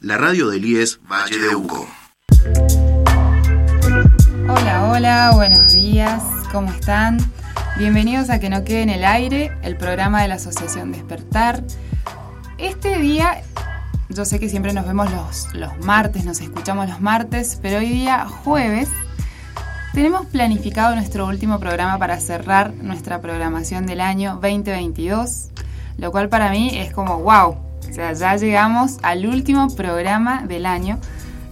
La radio del IES Valle de Uco. Hola, hola, buenos días, ¿cómo están? Bienvenidos a Que no quede en el aire, el programa de la Asociación Despertar. Este día, yo sé que siempre nos vemos los, los martes, nos escuchamos los martes, pero hoy día, jueves, tenemos planificado nuestro último programa para cerrar nuestra programación del año 2022, lo cual para mí es como wow. Ya llegamos al último programa del año,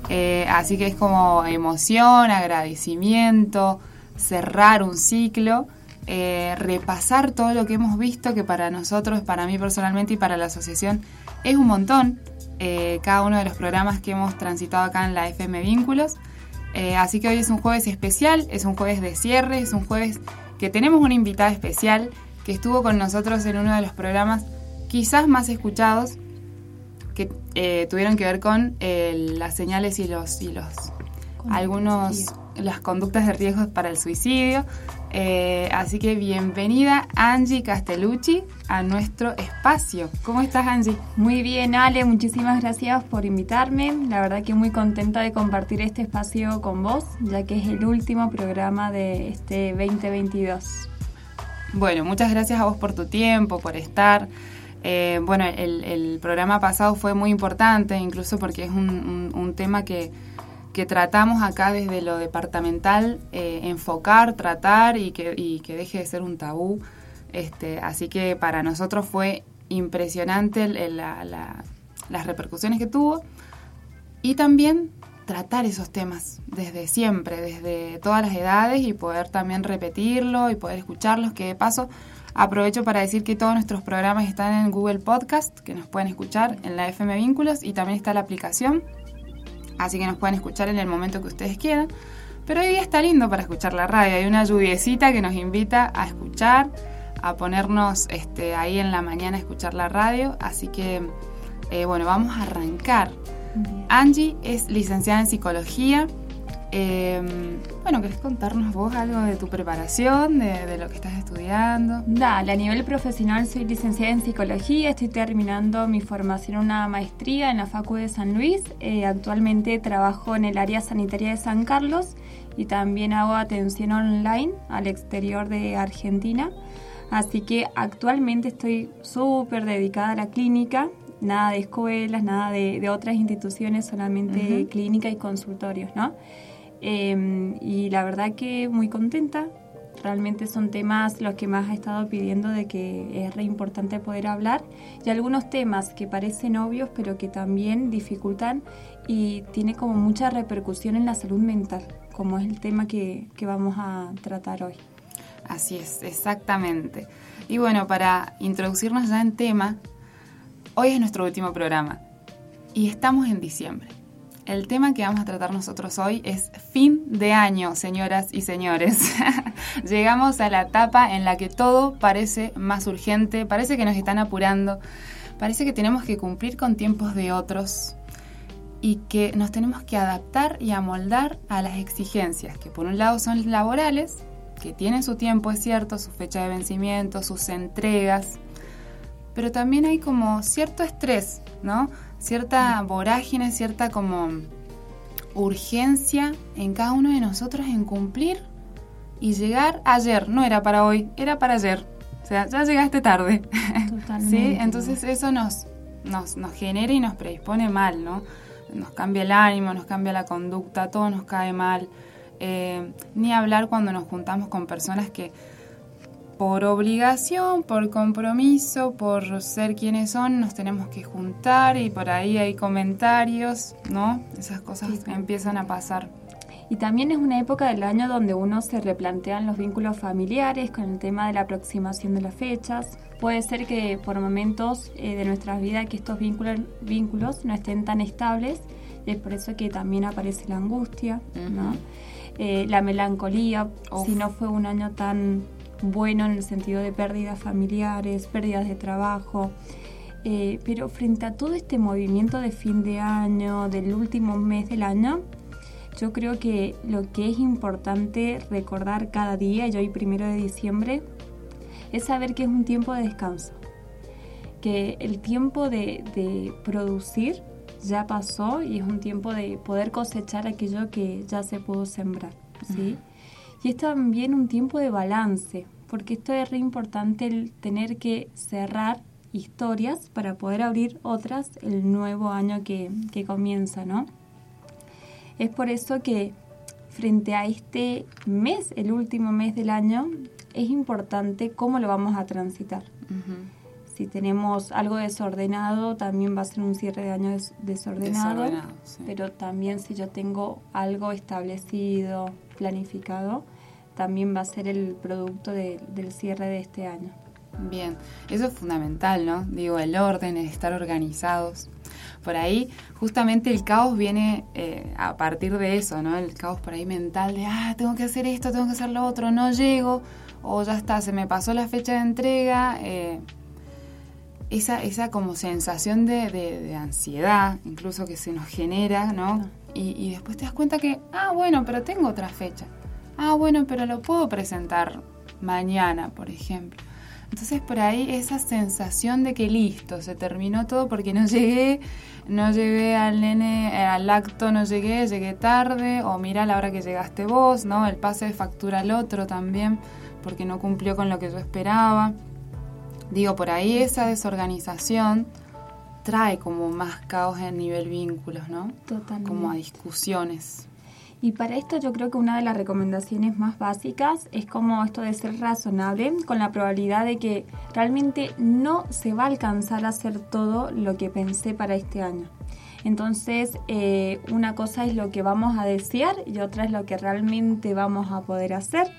eh, así que es como emoción, agradecimiento, cerrar un ciclo, eh, repasar todo lo que hemos visto, que para nosotros, para mí personalmente y para la asociación es un montón. Eh, cada uno de los programas que hemos transitado acá en la FM Vínculos. Así que hoy es un jueves especial, es un jueves de cierre, es un jueves que tenemos una invitada especial que estuvo con nosotros en uno de los programas quizás más escuchados que eh, tuvieron que ver con eh, las señales y los, y los algunos las conductas de riesgo para el suicidio. Eh, así que bienvenida Angie Castellucci a nuestro espacio. ¿Cómo estás Angie? Muy bien Ale, muchísimas gracias por invitarme. La verdad que muy contenta de compartir este espacio con vos, ya que es el último programa de este 2022. Bueno, muchas gracias a vos por tu tiempo, por estar. Eh, bueno, el, programa pasado fue muy importante, incluso porque es un tema que tratamos acá desde lo departamental, eh, enfocar, tratar y que, que, deje de ser un tabú. Este, así que para nosotros fue impresionante las repercusiones que tuvo y también tratar esos temas desde siempre, desde todas las edades y poder también repetirlo y poder escucharlos, que de paso aprovecho para decir que todos nuestros programas están en Google Podcast, que nos pueden escuchar en la FM Vínculos y también está la aplicación. Así que nos pueden escuchar en el momento que ustedes quieran. Pero hoy día está lindo para escuchar la radio, hay una lluviecita que nos invita a escuchar, a ponernos este, ahí en la mañana a escuchar la radio, así que eh, bueno, vamos a arrancar. Angie es licenciada en psicología, Em, bueno, ¿querés contarnos vos algo de tu preparación, de, lo que estás estudiando? Dale, a nivel profesional soy licenciada en psicología, estoy terminando mi formación una maestría en la Facu de San Luis. Eh, actualmente trabajo en el área sanitaria de San Carlos y también hago atención online al exterior de Argentina. Así que actualmente estoy súper dedicada a la clínica, nada de escuelas, nada de, otras instituciones, solamente clínica y consultorios, ¿no? Em, y la verdad que muy contenta. Realmente son temas los que más ha estado pidiendo de que es re importante poder hablar y algunos temas que parecen obvios pero que también dificultan y tiene como mucha repercusión en la salud mental, como es el tema que, que vamos a tratar hoy. Así es, exactamente. Y bueno, para introducirnos ya en tema, hoy es nuestro último programa y estamos en diciembre. El tema que vamos a tratar nosotros hoy es fin de año, señoras y señores. Llegamos a la etapa en la que todo parece más urgente, parece que nos están apurando, parece que tenemos que cumplir con tiempos de otros y que nos tenemos que adaptar y amoldar a las exigencias, que por un lado son laborales, que tienen su tiempo, es cierto, su fecha de vencimiento, sus entregas, pero también hay como cierto estrés, ¿no? Cierta vorágine, cierta como urgencia en cada uno de nosotros en cumplir y llegar ayer, no era para hoy, era para ayer. O sea, ya llegaste tarde. ¿Sí? Entonces eso nos, nos, nos genera y nos predispone mal, ¿no? Nos cambia el ánimo, nos cambia la conducta, todo nos cae mal. Eh, ni hablar cuando nos juntamos con personas que por obligación, por compromiso, por ser quienes son, nos tenemos que juntar y por ahí hay comentarios, ¿no? Esas cosas empiezan a pasar. Y también es una época del año donde uno se replantean los vínculos familiares con el tema de la aproximación de las fechas. Puede ser que por momentos eh, de nuestras vidas que estos vínculos, vínculos no estén tan estables y es por eso que también aparece la angustia, ¿no? Eh, la melancolía, si no fue un año tan bueno en el sentido de pérdidas familiares, pérdidas de trabajo. Eh, pero frente a todo este movimiento de fin de año, del último mes del año, yo creo que lo que es importante recordar cada día, y hoy primero de diciembre, es saber que es un tiempo de descanso. Que el tiempo de, de producir ya pasó y es un tiempo de poder cosechar aquello que ya se pudo sembrar, ¿sí? Y es también un tiempo de balance, porque esto es re importante el tener que cerrar historias para poder abrir otras el nuevo año que, que comienza, ¿no? Es por eso que frente a este mes, el último mes del año, es importante cómo lo vamos a transitar. Si tenemos algo desordenado, también va a ser un cierre de año desordenado, pero también si yo tengo algo establecido, planificado, también va a ser el producto del cierre de este año. Bien, eso es fundamental, ¿no? Digo, el orden, el estar organizados. Por ahí, justamente el caos viene eh, a partir de eso, ¿no? El caos por ahí mental de, ah, tengo que hacer esto, tengo que hacer lo otro, no llego, o ya está, se me pasó la fecha de entrega. Eh, esa, esa como sensación de, ansiedad, incluso que se nos genera, ¿no? Y, después te das cuenta que, ah, bueno, pero tengo otra fecha. Ah, bueno, pero lo puedo presentar mañana, por ejemplo. Entonces por ahí esa sensación de que listo, se terminó todo porque no llegué, no llegué al nene, eh, al acto no llegué, llegué tarde, o mira la hora que llegaste vos, ¿no? El pase de factura al otro también, porque no cumplió con lo que yo esperaba. Digo, por ahí esa desorganización trae como más caos en nivel vínculos, ¿no? Totalmente. Como a discusiones. Y para esto yo creo que una de las recomendaciones más básicas es como esto de ser razonable con la probabilidad de que realmente no se va a alcanzar a hacer todo lo que pensé para este año. Entonces, eh, una cosa es lo que vamos a desear y otra es lo que realmente vamos a poder hacer.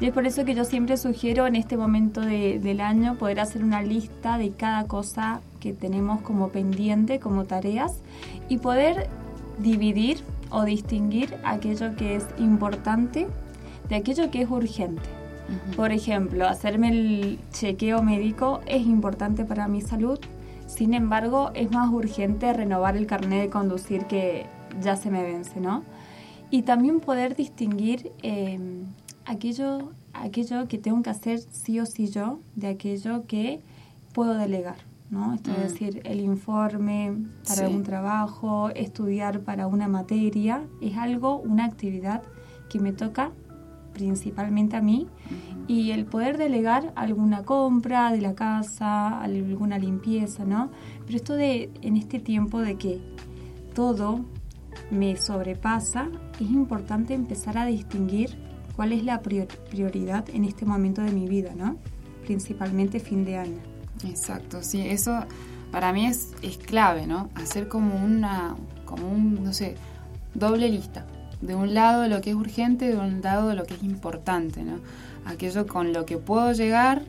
Y es por eso que yo siempre sugiero en este momento del año poder hacer una lista de cada cosa que tenemos como pendiente, como tareas, y poder dividir o distinguir aquello que es importante de aquello que es urgente. Por ejemplo, hacerme el chequeo médico es importante para mi salud, sin embargo es más urgente renovar el carnet de conducir que ya se me vence, ¿no? Y también poder distinguir em, aquello, aquello que tengo que hacer sí o sí yo de aquello que puedo delegar. ¿No? Esto es mm. decir, el informe para un trabajo, estudiar para una materia, es algo, una actividad que me toca principalmente a mí y el poder delegar alguna compra de la casa, alguna limpieza, ¿no? Pero esto de en este tiempo de que todo me sobrepasa, es importante empezar a distinguir cuál es la prioridad en este momento de mi vida, ¿no? Principalmente fin de año. Exacto, sí, eso para mí es, es clave, ¿no? Hacer como una, como un, no sé, doble lista. De un lado lo que es urgente, de un lado lo que es importante, ¿no? Aquello con lo que puedo llegar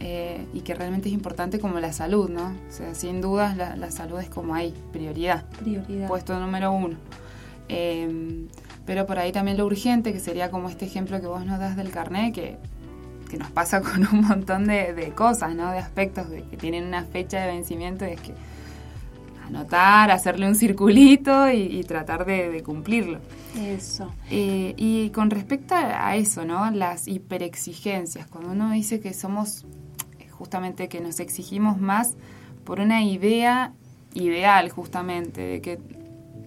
eh, y que realmente es importante como la salud, ¿no? O sea, sin dudas la, salud es como ahí, prioridad. Prioridad. Puesto número uno. Em, pero por ahí también lo urgente, que sería como este ejemplo que vos nos das del carnet, que que nos pasa con un montón de, cosas, ¿no? De aspectos de que tienen una fecha de vencimiento y es que anotar, hacerle un circulito y, tratar de, cumplirlo. Eso. Eh, y con respecto a eso, ¿no? Las hiperexigencias, cuando uno dice que somos, justamente que nos exigimos más por una idea ideal, justamente, de que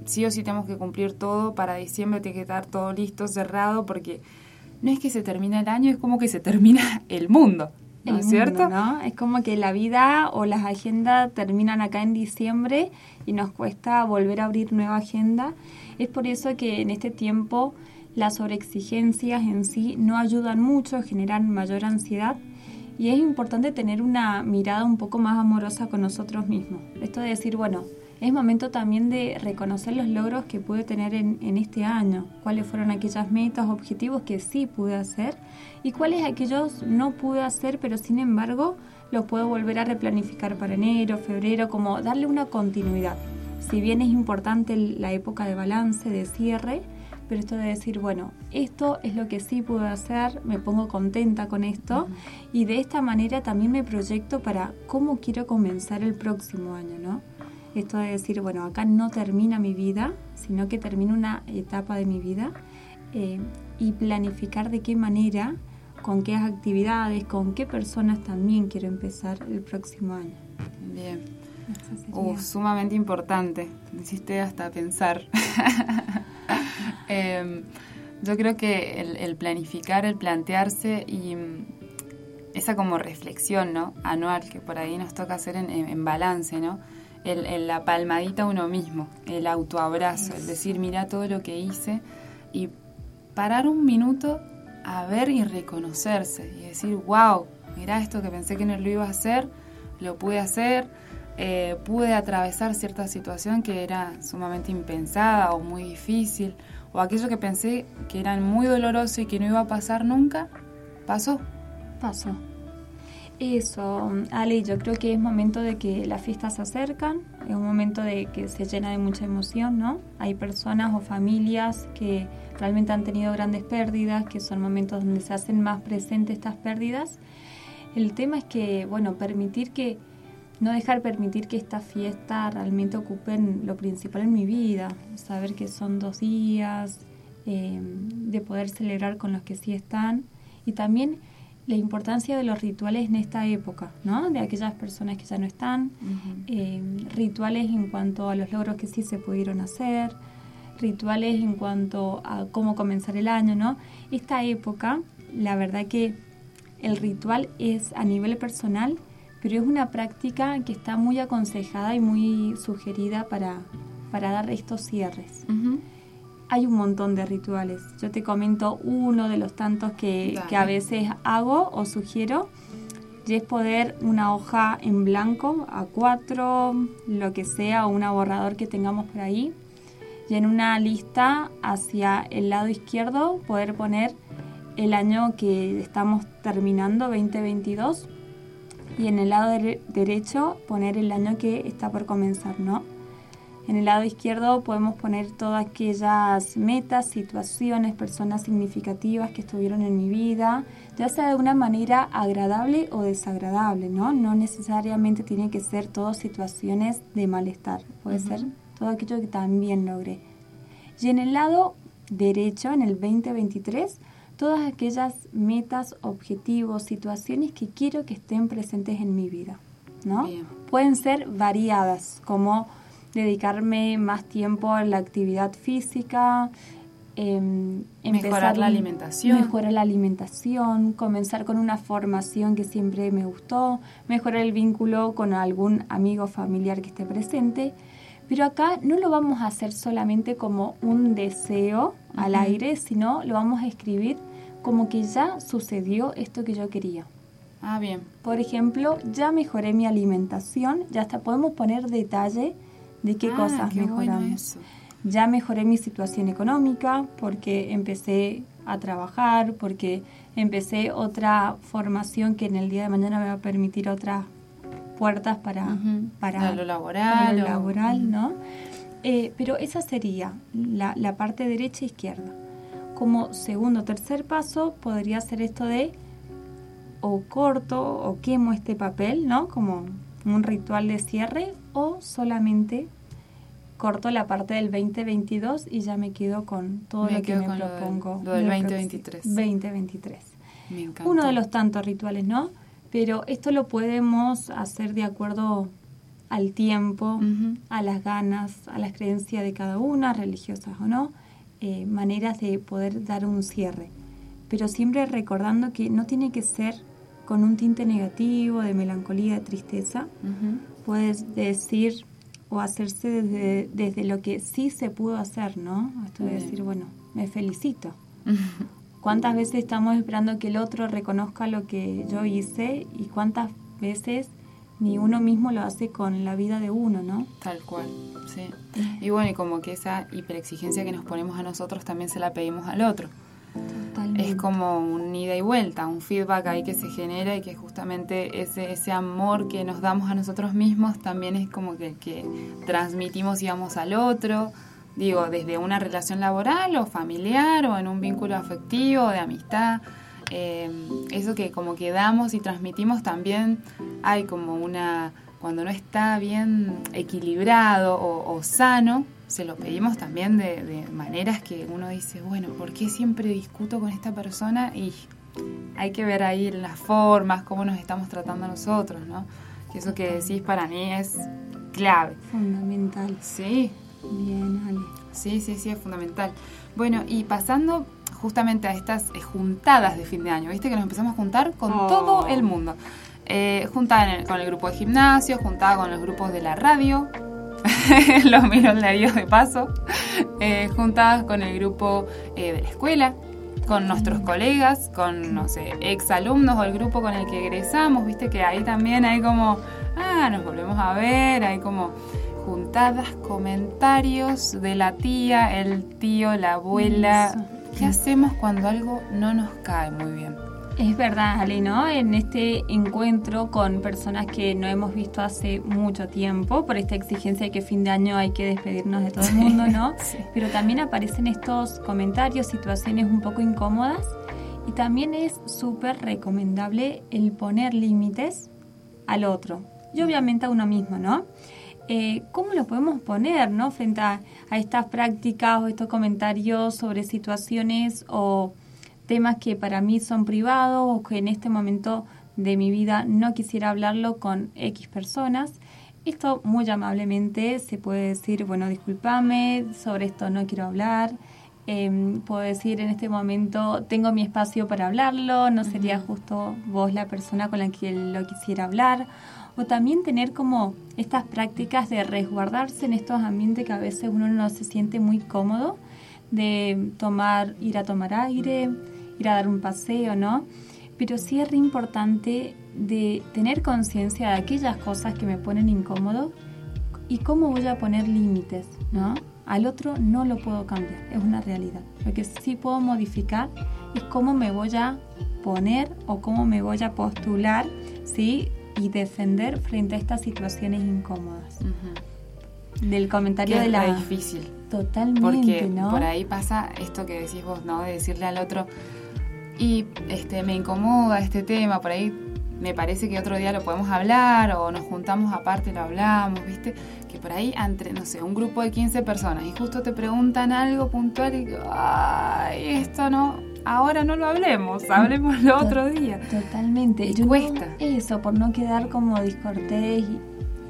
sí o sí tenemos que cumplir todo, para diciembre tiene que estar todo listo, cerrado, porque no es que se termina el año, es como que se termina el mundo. ¿No es cierto? ¿no? Es como que la vida o las agendas terminan acá en diciembre y nos cuesta volver a abrir nueva agenda. Es por eso que en este tiempo las sobreexigencias en sí no ayudan mucho, generan mayor ansiedad y es importante tener una mirada un poco más amorosa con nosotros mismos. Esto de decir, bueno, es momento también de reconocer los logros que pude tener en, este año, cuáles fueron aquellas metas, objetivos que sí pude hacer y cuáles aquellos no pude hacer, pero sin embargo los puedo volver a replanificar para enero, febrero, como darle una continuidad. Si bien es importante la época de balance, de cierre, pero esto de decir, bueno, esto es lo que sí pude hacer, me pongo contenta con esto y de esta manera también me proyecto para cómo quiero comenzar el próximo año, ¿no? Esto de decir, bueno, acá no termina mi vida, sino que termina una etapa de mi vida eh, y planificar de qué manera, con qué actividades, con qué personas también quiero empezar el próximo año. Bien. Uh, sumamente importante. Me hiciste hasta pensar. Em, yo creo que el, planificar, el plantearse y mm, esa como reflexión ¿no? anual que por ahí nos toca hacer en, balance, ¿no? El, la palmadita a uno mismo, el autoabrazo, el decir, mira todo lo que hice y parar un minuto a ver y reconocerse y decir, wow, mira esto que pensé que no lo iba a hacer, lo pude hacer, eh, pude atravesar cierta situación que era sumamente impensada o muy difícil, o aquello que pensé que era muy doloroso y que no iba a pasar nunca, pasó. Pasó. Eso, Ale, yo creo que es momento de que las fiestas se acercan, es un momento de que se llena de mucha emoción, ¿no? Hay personas o familias que realmente han tenido grandes pérdidas, que son momentos donde se hacen más presentes estas pérdidas. El tema es que, bueno, permitir que, no dejar permitir que esta fiesta realmente ocupen lo principal en mi vida, saber que son dos días, eh, de poder celebrar con los que sí están y también la importancia de los rituales en esta época, ¿no? De aquellas personas que ya no están, eh, rituales en cuanto a los logros que sí se pudieron hacer, rituales en cuanto a cómo comenzar el año, ¿no? Esta época, la verdad que el ritual es a nivel personal, pero es una práctica que está muy aconsejada y muy sugerida para, para dar estos cierres hay un montón de rituales. Yo te comento uno de los tantos que, a veces hago o sugiero. Y es poder una hoja en blanco, a cuatro, lo que sea, o una borrador que tengamos por ahí. Y en una lista hacia el lado izquierdo poder poner el año que estamos terminando, 2022. Y en el lado derecho poner el año que está por comenzar, ¿no? En el lado izquierdo podemos poner todas aquellas metas, situaciones, personas significativas que estuvieron en mi vida, ya sea de una manera agradable o desagradable, ¿no? No necesariamente tiene que ser todas situaciones de malestar, puede ser todo aquello que también logré. Y en el lado derecho, en el 2023, todas aquellas metas, objetivos, situaciones que quiero que estén presentes en mi vida, ¿no? Pueden ser variadas, como dedicarme más tiempo a la actividad física, em, mejorar la alimentación. Mejorar la alimentación, comenzar con una formación que siempre me gustó, mejorar el vínculo con algún amigo familiar que esté presente. Pero acá no lo vamos a hacer solamente como un deseo al aire, sino lo vamos a escribir como que ya sucedió esto que yo quería. Ah, bien. Por ejemplo, ya mejoré mi alimentación, ya hasta podemos poner detalle de qué ah, cosas mejoramos. ya mejoré mi situación económica porque empecé a trabajar, porque empecé otra formación que en el día de mañana me va a permitir otras puertas para, para, lo laboral. laboral, ¿no? Eh, pero esa sería la, la parte derecha e izquierda. Como segundo o tercer paso podría ser esto de o corto o quemo este papel, ¿no? Como un ritual de cierre o solamente corto la parte del 2022 y ya me quedo con todo lo que me propongo. Lo, del 2023. 2023. Uno de los tantos rituales, ¿no? Pero esto lo podemos hacer de acuerdo al tiempo, a las ganas, a las creencias de cada una, religiosas o no, eh, maneras de poder dar un cierre. Pero siempre recordando que no tiene que ser con un tinte negativo, de melancolía, de tristeza. Puedes decir o hacerse desde, desde lo que sí se pudo hacer, ¿no? Esto de decir, bueno, me felicito. ¿Cuántas veces estamos esperando que el otro reconozca lo que yo hice y cuántas veces ni uno mismo lo hace con la vida de uno, ¿no? Tal cual, sí. Y bueno, y como que esa hiperexigencia que nos ponemos a nosotros también se la pedimos al otro. Es como un ida y vuelta, un feedback ahí que se genera y que justamente ese, ese amor que nos damos a nosotros mismos también es como que, que transmitimos, digamos, al otro. Digo, desde una relación laboral o familiar o en un vínculo afectivo, de amistad. Eh, eso que como que damos y transmitimos también hay como una, cuando no está bien equilibrado o sano, se lo pedimos también de, maneras que uno dice, bueno, ¿por qué siempre discuto con esta persona? Y hay que ver ahí las formas, cómo nos estamos tratando nosotros, ¿no? Que eso que decís para mí es clave. Fundamental. Sí. Bien, Ale. Sí, sí, sí, es fundamental. Bueno, y pasando justamente a estas eh, juntadas de fin de año, ¿viste? Que nos empezamos a juntar con Oh. todo el mundo. Eh, juntada el- con el grupo de gimnasio, juntada con los grupos de la radio, los millonarios de paso, eh, juntadas con el grupo eh, de la escuela, con nuestros colegas, con, no sé, exalumnos o el grupo con el que egresamos, viste que ahí también hay como, ah, nos volvemos a ver, hay como juntadas, comentarios de la tía, el tío, la abuela. Eso. ¿Qué hacemos cuando algo no nos cae muy bien? Es verdad, Ale, ¿no? En este encuentro con personas que no hemos visto hace mucho tiempo, por esta exigencia de que fin de año hay que despedirnos de todo el mundo, ¿no? Sí. Pero también aparecen estos comentarios, situaciones un poco incómodas y también es súper recomendable el poner límites al otro y obviamente a uno mismo, ¿no? Eh, ¿Cómo lo podemos poner, ¿no? Frente a, a estas prácticas o estos comentarios sobre situaciones o temas que para mí son privados o que en este momento de mi vida no quisiera hablarlo con X personas. Esto muy amablemente se puede decir, bueno, discúlpame, sobre esto no quiero hablar. Eh, puedo decir en este momento, tengo mi espacio para hablarlo, no sería justo vos la persona con la que lo quisiera hablar. O también tener como estas prácticas de resguardarse en estos ambientes que a veces uno no se siente muy cómodo, de tomar, ir a tomar aire, ir a dar un paseo, ¿no? Pero sí es re importante de tener conciencia de aquellas cosas que me ponen incómodo y cómo voy a poner límites, ¿no? Al otro no lo puedo cambiar, es una realidad. Lo que sí puedo modificar es cómo me voy a poner o cómo me voy a postular, ¿sí? Y defender frente a estas situaciones incómodas. Del comentario Que de es la... re difícil. Totalmente, Porque ¿no? por ahí pasa esto que decís vos, ¿no? De decirle al otro, y este me incomoda este tema, por ahí me parece que otro día lo podemos hablar o nos juntamos aparte y lo hablamos, ¿viste? Que por ahí entre, no sé, un grupo de 15 personas y justo te preguntan algo puntual y ay, esto no, ahora no lo hablemos, hablemoslo otro día. Totalmente. Yo cuesta. eso, por no quedar como discortés y,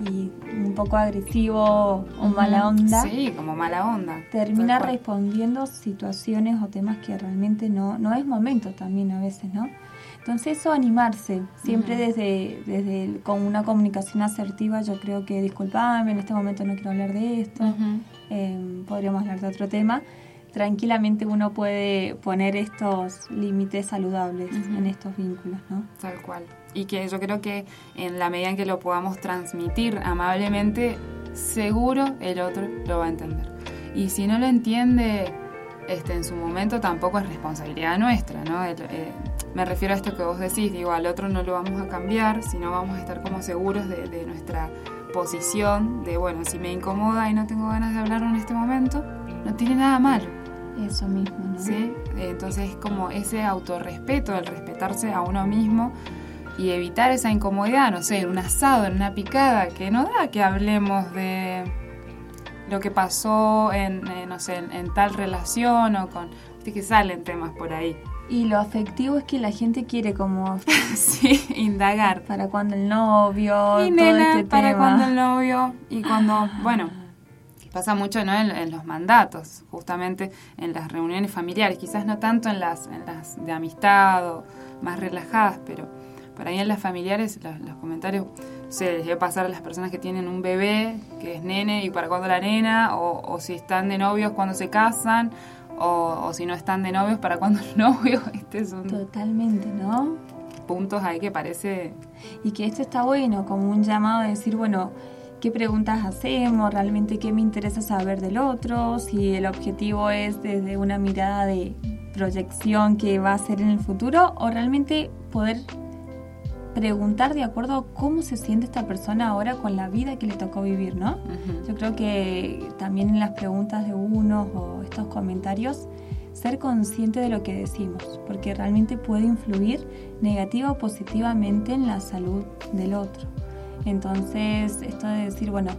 y un poco agresivo o mala onda. Sí, como mala onda. Termina respondiendo situaciones o temas que realmente no, no es momento también a veces, ¿no? Entonces eso animarse, siempre desde, desde el- con una comunicación asertiva, yo creo que disculpame, en este momento no quiero hablar de esto, eh, podríamos hablar de otro tema. Tranquilamente uno puede poner estos límites saludables Ujú. en estos vínculos, ¿no? Tal cual. Y que yo creo que en la medida en que lo podamos transmitir amablemente, seguro el otro lo va a entender. Y si no lo entiende este, en su momento, tampoco es responsabilidad nuestra, ¿no? El- eh, me refiero a esto que vos decís, digo, al otro no lo vamos a cambiar, sino vamos a estar como seguros de, de nuestra posición, de, bueno, si me incomoda y no tengo ganas de hablarlo en este momento, no tiene nada malo. Eso mismo, ¿no? ¿sí? Entonces, como ese autorrespeto, el respetarse a uno mismo y evitar esa incomodidad, no sé, en un asado, en una picada, que no da que hablemos de lo que pasó en, eh, no sé, en, en tal relación o con... Viste que salen temas por ahí. Y lo afectivo es que la gente quiere como sí, indagar. para cuando el novio, Y todo nena, este para tema. cuando el novio y cuando, bueno, pasa mucho ¿no? en, en los mandatos, justamente en las reuniones familiares, quizás no tanto en las, en las de amistad o más relajadas, pero por ahí en las familiares los, los comentarios se les debe pasar a las personas que tienen un bebé, que es nene y para cuando la nena, o, o si están de novios cuando se casan, o, o si no están de novios para cuando el novio, este son Totalmente, ¿no? puntos ahí que parece... Y que esto está bueno, como un llamado a decir, bueno, ¿qué preguntas hacemos? ¿Realmente qué me interesa saber del otro? Si el objetivo es desde una mirada de proyección que va a ser en el futuro o realmente poder preguntar de acuerdo a cómo se siente esta persona ahora con la vida que le tocó vivir, ¿no? Yo creo que también en las preguntas de unos o estos comentarios, ser consciente de lo que decimos, porque realmente puede influir negativa o positivamente en la salud del otro. Entonces, esto de decir, bueno,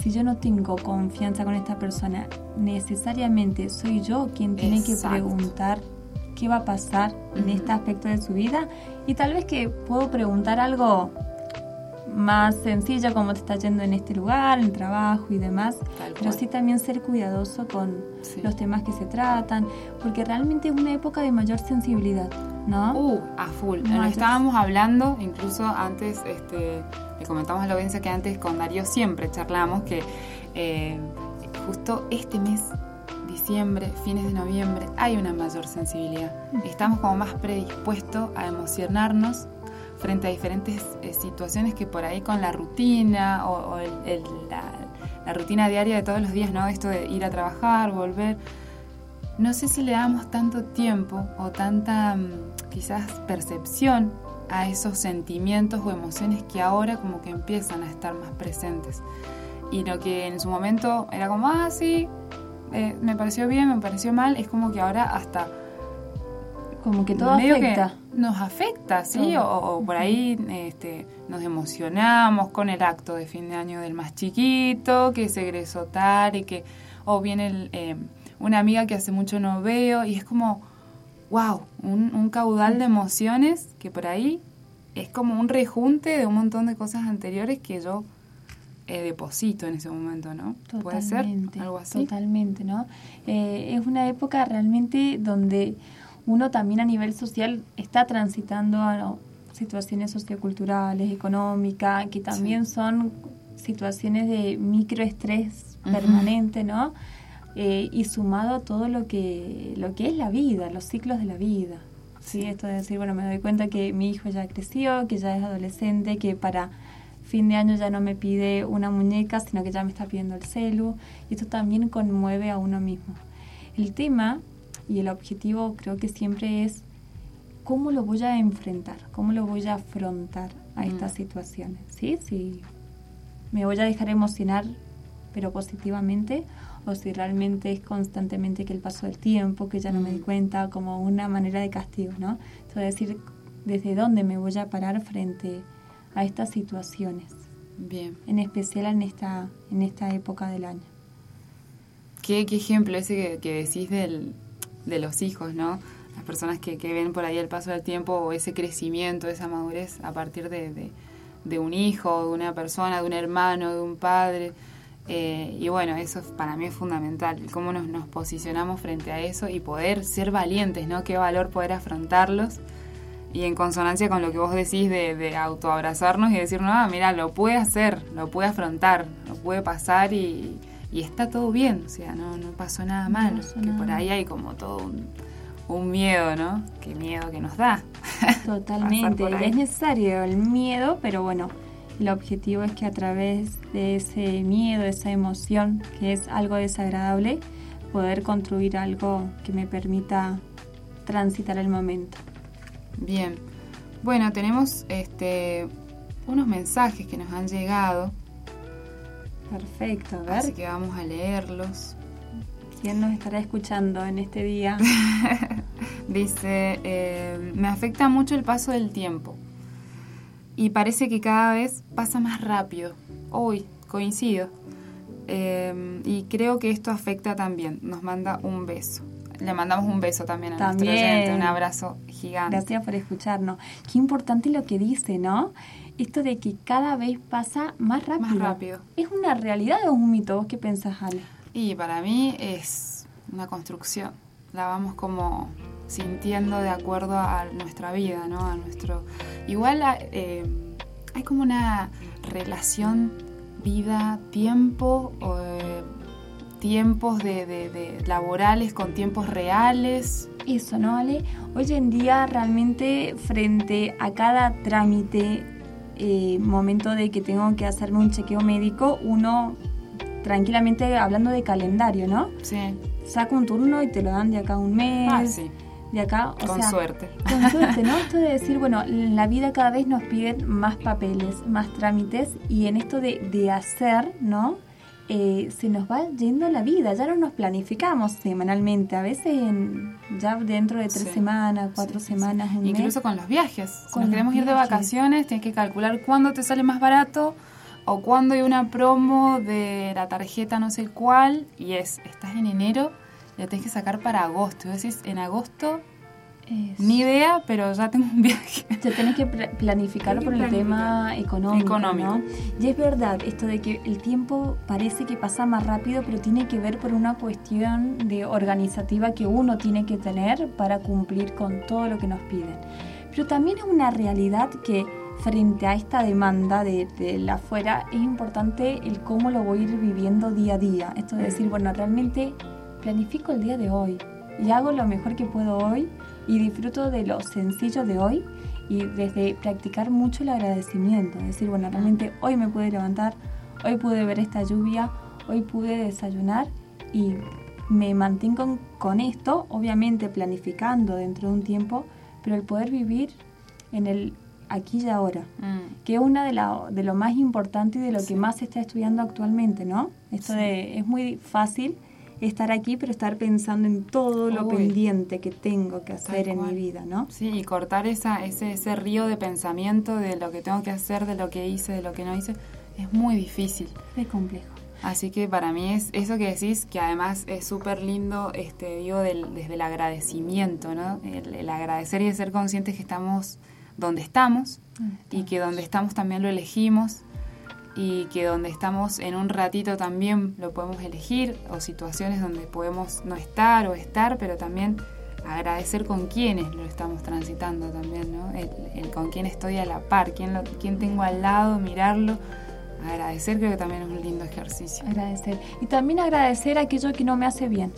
si yo no tengo confianza con esta persona, necesariamente soy yo quien tiene que preguntar qué va a pasar en este aspecto de su vida y tal vez que puedo preguntar algo más sencilla, cómo te está yendo en este lugar, en el trabajo y demás, pero sí también ser cuidadoso con Sí. los temas que se tratan, porque realmente es una época de mayor sensibilidad, ¿no? Uh, a full. Lo estábamos hablando, incluso antes, este, le comentamos a la audiencia que antes con Darío siempre charlamos que eh, justo este mes, diciembre, fines de noviembre, hay una mayor sensibilidad. Estamos como más predispuestos a emocionarnos frente a diferentes eh, situaciones que por ahí con la rutina o, o el- el- la, la rutina diaria de todos los días, ¿no? Esto de ir a trabajar, volver, no sé si le damos tanto tiempo o tanta mm, quizás percepción a esos sentimientos o emociones que ahora como que empiezan a estar más presentes. Y lo que en su momento era como, ah, sí, eh, me pareció bien, me pareció mal, es como que ahora hasta Como que todo afecta. que nos afecta, ¿sí? O, o por ahí este, nos emocionamos con el acto de fin de año del más chiquito, que se egresó tal y que, o viene el, eh, una amiga que hace mucho no veo y es como, wow, un, un caudal de emociones que por ahí es como un rejunte de un montón de cosas anteriores que yo eh, deposito en ese momento, ¿no? Puede ser Totalmente, algo así. Totalmente, ¿no? Eh, es una época realmente donde uno también a nivel social está transitando a situaciones socioculturales, económicas, que también son situaciones de microestrés permanente, ¿no? Eh, y sumado a todo lo que, lo que es la vida, los ciclos de la vida. Sí, esto de decir, bueno, me doy cuenta que mi hijo ya creció, que ya es adolescente, que para fin de año ya no me pide una muñeca, sino que ya me está pidiendo el celu. Y esto también conmueve a uno mismo. El tema y el objetivo creo que siempre es cómo lo voy a enfrentar, cómo lo voy a afrontar a Mm. estas situaciones. ¿Sí? Si me voy a dejar emocionar, pero positivamente, o si realmente es constantemente que el paso del tiempo, que ya no me di Mm. cuenta, como una manera de castigo, ¿no? Entonces, decir desde dónde me voy a parar frente a estas situaciones, Bien. en especial en esta, en esta época del año. ¿Qué, qué ejemplo ese que, que decís del, de los hijos, ¿no? Las personas que, que ven por ahí el paso del tiempo o ese crecimiento, esa madurez a partir de, de, un hijo, de una persona, de un hermano, de un padre. Eh, y bueno, eso es- para mí es fundamental, cómo nos, posicionamos frente a eso y poder ser valientes, ¿no? Qué valor poder afrontarlos. Y en consonancia con lo que vos decís de, de autoabrazarnos y decir, no, mira, lo puede hacer, lo puede afrontar, lo puede pasar y, y está todo bien, o sea, no, no pasó nada No pasó que nada por ahí hay como todo un, un miedo, ¿no? Qué miedo que nos da. Totalmente, y es necesario el miedo, pero bueno, el objetivo es que a través de ese miedo, esa emoción, que es algo desagradable, poder construir algo que me permita transitar el momento. Bien. Bueno, tenemos este unos mensajes que nos han llegado, Perfecto, a ver, así que vamos a leerlos. ¿quién nos estará escuchando en este día? Dice, eh, me afecta mucho el paso del tiempo y parece que cada vez pasa más rápido. Uy, coincido. Eh, y creo que esto afecta también. Nos manda un beso. Le mandamos un beso también a nuestro oyente, un abrazo gigante. Gracias por escucharnos. Qué importante lo que dice, ¿no? Esto de que cada vez pasa más rápido. Más rápido. ¿Es una realidad o es un mito? ¿Vos qué pensás, Ale? Y para mí es una construcción. La vamos como sintiendo de acuerdo a nuestra vida, ¿no? A nuestro. Igual eh, hay como una relación vida-tiempo, o, eh, tiempos de, de- de laborales con tiempos reales. Eso, ¿no, Ale? Hoy en día realmente frente a cada trámite, eh, momento de que tengo que hacerme un chequeo médico, uno tranquilamente hablando de calendario, ¿no? Sí. Saca un turno y te lo dan de acá a un mes, Ah, sí. de acá, o Con sea, suerte. Con suerte, ¿no? Esto de decir, bueno, en la vida cada vez nos piden más papeles, más trámites y en esto de, de hacer, ¿no? Eh, se nos va yendo la vida, ya no nos planificamos semanalmente, a veces en- ya dentro de tres Sí. semanas, cuatro Sí, sí, sí. semanas, un Incluso mes. con los viajes. Si Con nos queremos ir de vacaciones, tienes que calcular cuándo te sale más barato o cuándo hay una promo de la tarjeta no sé cuál y es, estás en enero, la tenés que sacar para agosto. Y decís, en agosto Ni idea, pero ya tengo un viaje. Ya tenés que planificarlo por el tema económico, ¿no? Y es verdad esto de que el tiempo parece que pasa más rápido, pero tiene que ver por una cuestión de organizativa que uno tiene que tener para cumplir con todo lo que nos piden. Pero también es una realidad que frente a esta demanda de, de la afuera es importante el cómo lo voy a ir viviendo día a día. Esto de decir, bueno, realmente planifico el día de hoy y hago lo mejor que puedo hoy y disfruto de lo sencillo de hoy y desde practicar mucho el agradecimiento, decir, bueno, realmente hoy me pude levantar, hoy pude ver esta lluvia, hoy pude desayunar y me mantengo con esto, obviamente planificando dentro de un tiempo, pero el poder vivir en el aquí y ahora, mm. que es una de, la, de lo más importante y de lo que más se está estudiando actualmente, ¿no? Esto de, es muy fácil estar aquí, pero estar pensando en todo lo pendiente que tengo que hacer en mi vida, ¿no? Sí, y cortar esa, ese, ese río de pensamiento de lo que tengo que hacer, de lo que hice, de lo que no hice, es muy difícil. Es complejo. Así que para mí es eso que decís, que además es súper lindo, este, digo, desde el agradecimiento, ¿no? El, agradecer y el ser conscientes que estamos donde estamos y que donde estamos también lo elegimos y que donde estamos en un ratito también lo podemos elegir o situaciones donde podemos no estar o estar, pero también agradecer con quiénes lo estamos transitando también, ¿no? El, con quién estoy a la par, quién, lo, quién tengo al lado, mirarlo. Agradecer creo que también es un lindo ejercicio. Agradecer. Y también agradecer aquello que no me hace bien,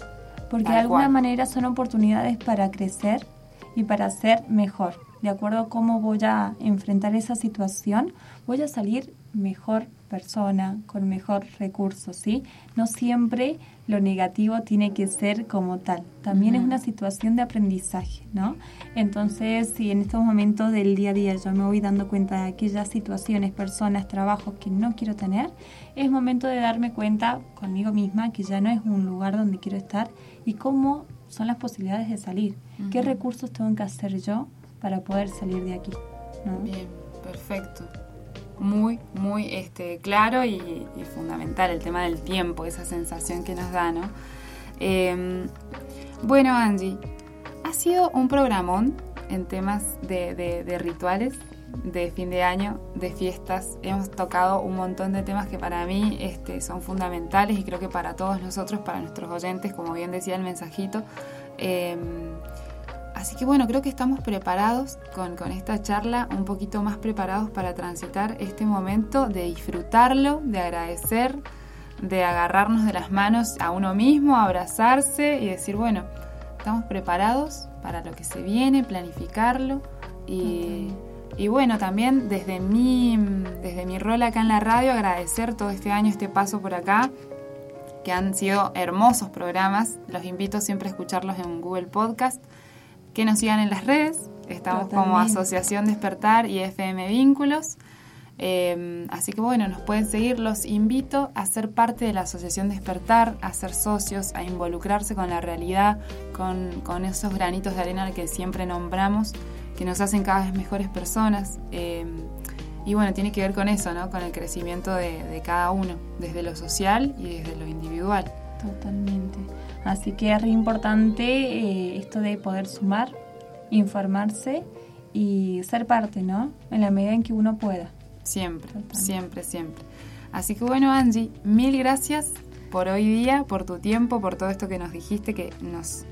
porque de alguna manera son oportunidades para crecer y para ser mejor. De acuerdo a cómo voy a enfrentar esa situación, voy a salir mejor persona, con mejor recursos, ¿sí? No siempre lo negativo tiene que ser como tal. También es una situación de aprendizaje, ¿no? Entonces, si en estos momentos del día a día yo me voy dando cuenta de aquellas situaciones, personas, trabajos que no quiero tener, es momento de darme cuenta conmigo misma que ya no es un lugar donde quiero estar y cómo son las posibilidades de salir. ¿Qué recursos tengo que hacer yo para poder salir de aquí? Bien, perfecto muy, muy este, claro y, fundamental el tema del tiempo, esa sensación que nos da, ¿no? Em, bueno, Angie, ha sido un programón en temas de, rituales, de fin de año, de fiestas. Hemos tocado un montón de temas que para mí este, son fundamentales y creo que para todos nosotros, para nuestros oyentes, como bien decía el mensajito. Em, Así que bueno, creo que estamos preparados con, esta charla, un poquito más preparados para transitar este momento de disfrutarlo, de agradecer, de agarrarnos de las manos a uno mismo, abrazarse y decir, bueno, estamos preparados para lo que se viene, planificarlo y, y bueno, también desde mi, desde mi rol acá en la radio agradecer todo este año, este paso por acá, que han sido hermosos programas. Los invito siempre a escucharlos en Google Podcast que nos sigan en las redes. Estamos como Asociación Despertar y FM Vínculos. Em, así que bueno, nos pueden seguir. Los invito a ser parte de la Asociación Despertar, a ser socios, a involucrarse con la realidad, con, esos granitos de arena que siempre nombramos, que nos hacen cada vez mejores personas. Em, y bueno, tiene que ver con eso, ¿no? Con el crecimiento de, cada uno, desde lo social y desde lo individual. Totalmente. Así que es re importante eh, esto de poder sumar, informarse y ser parte, ¿no? En la medida en que uno pueda. Siempre, siempre, siempre. Así que bueno, Angie, mil gracias por hoy día, por tu tiempo, por todo esto que nos dijiste, que nos,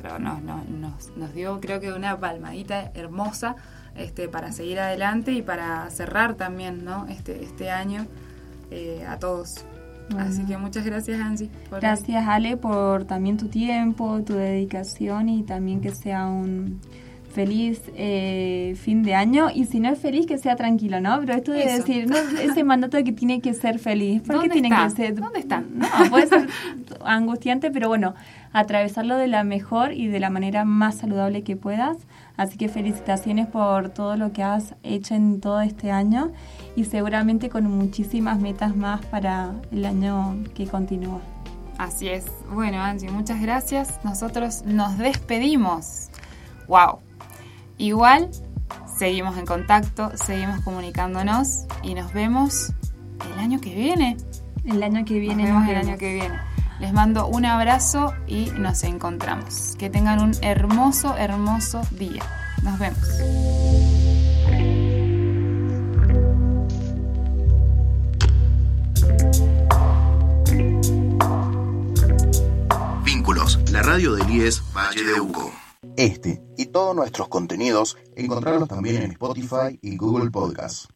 pero no, no, nos, nos dio creo que una palmadita hermosa este, para seguir adelante y para cerrar también ¿no? este, este año eh, a todos. Así que muchas gracias, Angie. Gracias, Ale, por también tu tiempo, tu dedicación y también que sea un feliz eh, fin de año. Y si no es feliz, que sea tranquilo, ¿no? Pero esto de decir, no, ese mandato de que tiene que ser feliz. ¿Por qué tiene que ser? ¿Dónde están? No, puede ser angustiante, pero bueno, atravesarlo de la mejor y de la manera más saludable que puedas. Así que felicitaciones por todo lo que has hecho en todo este año y seguramente con muchísimas metas más para el año que continúa. Así es. Bueno, Angie, muchas gracias. Nosotros nos despedimos. ¡Wow! Igual, seguimos en contacto, seguimos comunicándonos y nos vemos el año que viene. El año que viene. Nos vemos el año que viene. Les mando un abrazo y nos encontramos. Que tengan un hermoso, hermoso día. Nos vemos. Vínculos, la radio del IES Valle de Uco. Este y todos nuestros contenidos encontrarlos también en Spotify y Google Podcasts.